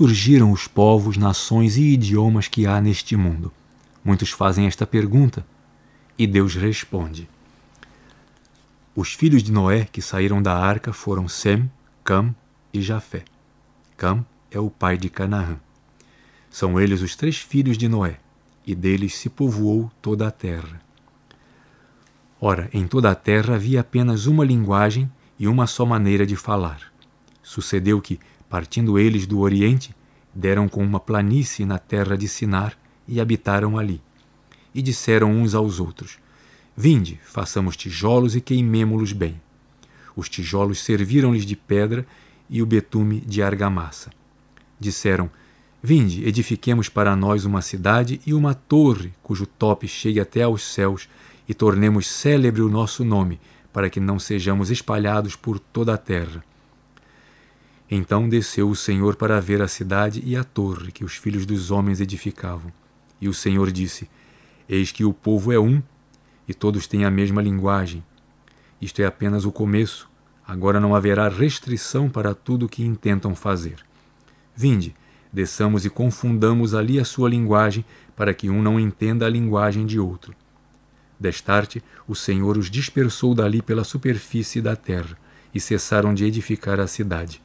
Surgiram os povos, nações e idiomas que há neste mundo? Muitos fazem esta pergunta e Deus responde. Os filhos de Noé que saíram da arca foram Sem, Cam e Jafé. Cam é o pai de Canaã. São eles os três filhos de Noé, e deles se povoou toda a terra. Ora, em toda a terra havia apenas uma linguagem e uma só maneira de falar. Sucedeu que, partindo eles do Oriente, deram com uma planície na terra de Sinar e habitaram ali. E disseram uns aos outros: Vinde, façamos tijolos e queimemo-los bem. Os tijolos serviram-lhes de pedra e o betume de argamassa. Disseram: Vinde, edifiquemos para nós uma cidade e uma torre, cujo tope chegue até aos céus, e tornemos célebre o nosso nome, para que não sejamos espalhados por toda a terra. Então desceu o Senhor para ver a cidade e a torre que os filhos dos homens edificavam. E o Senhor disse: Eis que o povo é um, e todos têm a mesma linguagem. Isto é apenas o começo. Agora não haverá restrição para tudo o que intentam fazer. Vinde, desçamos e confundamos ali a sua linguagem, para que um não entenda a linguagem de outro. Destarte, o Senhor os dispersou dali pela superfície da terra, e cessaram de edificar a cidade.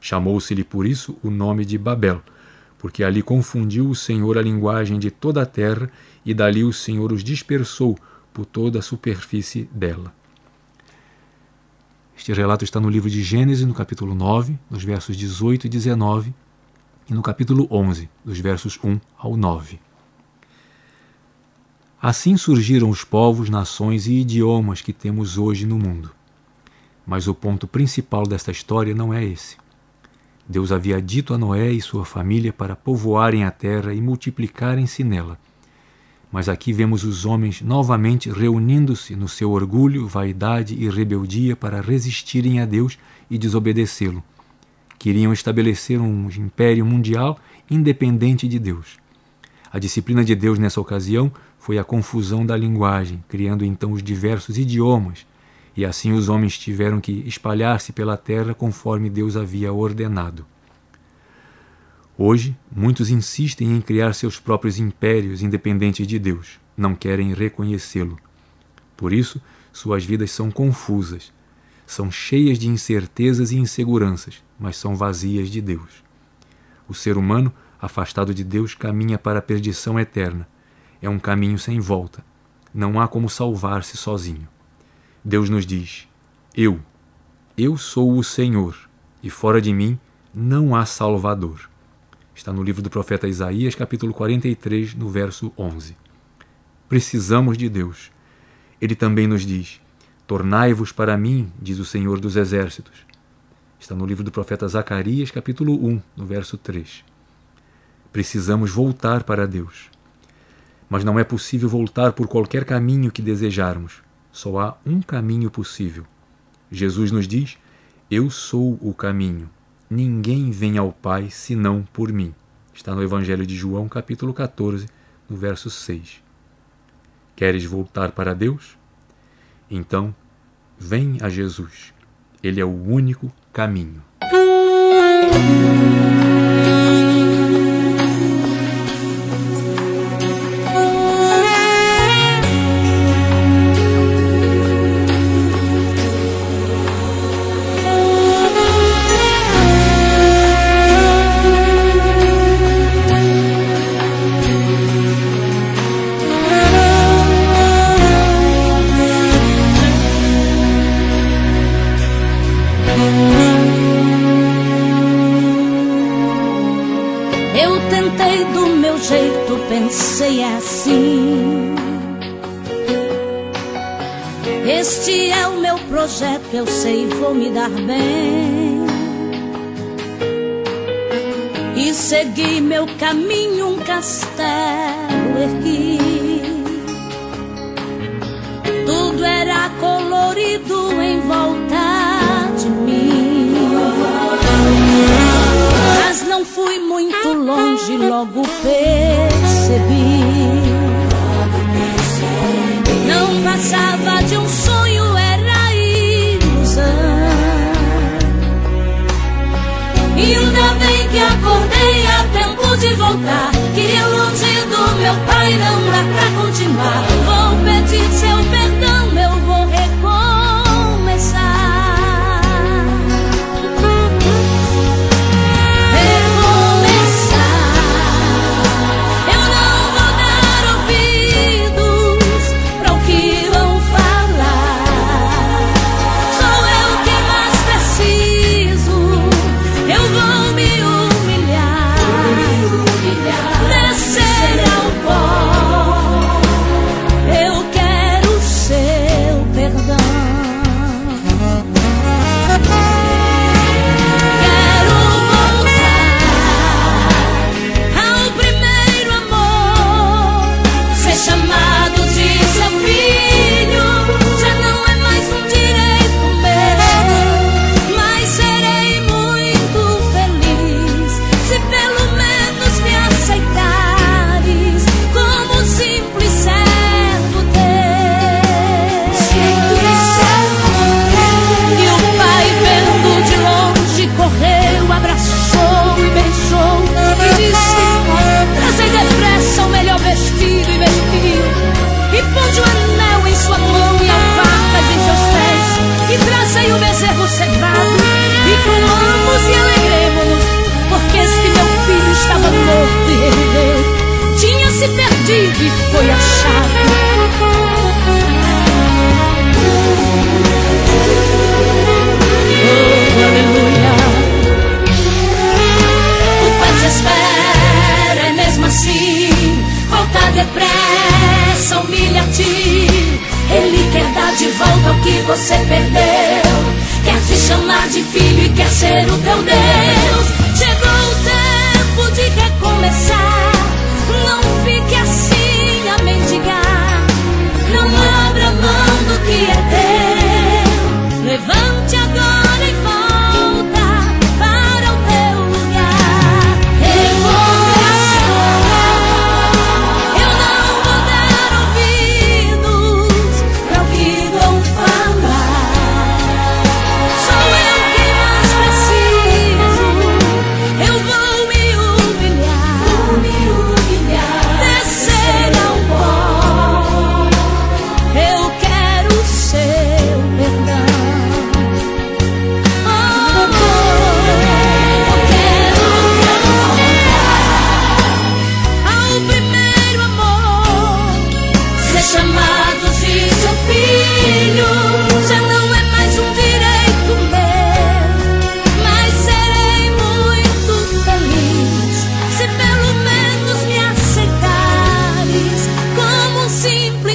Chamou-se-lhe por isso o nome de Babel, porque ali confundiu o Senhor a linguagem de toda a terra, e dali o Senhor os dispersou por toda a superfície dela. Este relato está no livro de Gênesis, no capítulo 9, nos versos 18 e 19, e no capítulo 11, dos versos 1 ao 9. Assim surgiram os povos, nações e idiomas que temos hoje no mundo. Mas o ponto principal desta história não é esse. Deus havia dito a Noé e sua família para povoarem a terra e multiplicarem-se nela. Mas aqui vemos os homens novamente reunindo-se no seu orgulho, vaidade e rebeldia para resistirem a Deus e desobedecê-lo. Queriam estabelecer um império mundial independente de Deus. A disciplina de Deus nessa ocasião foi a confusão da linguagem, criando então os diversos idiomas e assim os homens tiveram que espalhar-se pela terra conforme Deus havia ordenado. Hoje, muitos insistem em criar seus próprios impérios independentes de Deus, não querem reconhecê-lo. Por isso, suas vidas são confusas, são cheias de incertezas e inseguranças, mas são vazias de Deus. O ser humano, afastado de Deus, caminha para a perdição eterna. É um caminho sem volta. Não há como salvar-se sozinho. Deus nos diz: Eu, eu sou o Senhor, e fora de mim não há Salvador. Está no livro do profeta Isaías, capítulo 43, no verso 11. Precisamos de Deus. Ele também nos diz: Tornai-vos para mim, diz o Senhor dos Exércitos. Está no livro do profeta Zacarias, capítulo 1, no verso 3. Precisamos voltar para Deus. Mas não é possível voltar por qualquer caminho que desejarmos só há um caminho possível. Jesus nos diz: Eu sou o caminho. Ninguém vem ao Pai senão por mim. Está no Evangelho de João, capítulo 14, no verso 6. Queres voltar para Deus? Então, vem a Jesus. Ele é o único caminho. Pensei assim. Este é o meu projeto, eu sei, vou me dar bem. E segui meu caminho, um castelo ergui. Tudo era colorido em volta de mim. Mas não fui muito longe, logo passava de um sonho, era ilusão. E ainda bem que acordei a tempo de voltar. Queria longe do meu pai, não dá pra continuar. Vou pedir seu perdão, eu perdido e foi achado. Oh, aleluia. O Pai te espera, é mesmo assim. Volta depressa, humilha-te. Ele quer dar de volta o que você perdeu. Quer te chamar de filho e quer ser o teu Deus. Chegou o tempo de recomeçar.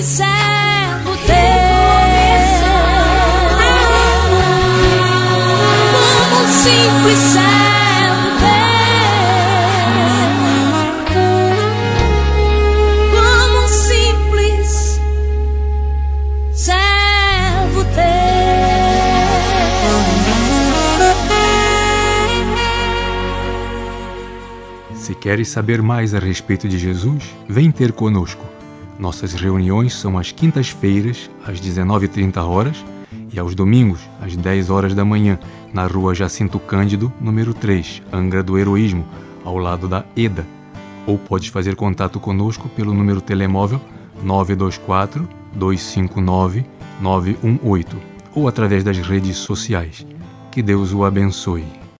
Servo teu. Como um simples servo teu. Como um simples servo teu. Se queres saber mais a respeito de Jesus, vem ter conosco. Nossas reuniões são às quintas-feiras, às 19h30 horas, e aos domingos, às 10 horas da manhã, na rua Jacinto Cândido, número 3, Angra do Heroísmo, ao lado da EDA. Ou podes fazer contato conosco pelo número telemóvel 924 259 918 ou através das redes sociais. Que Deus o abençoe.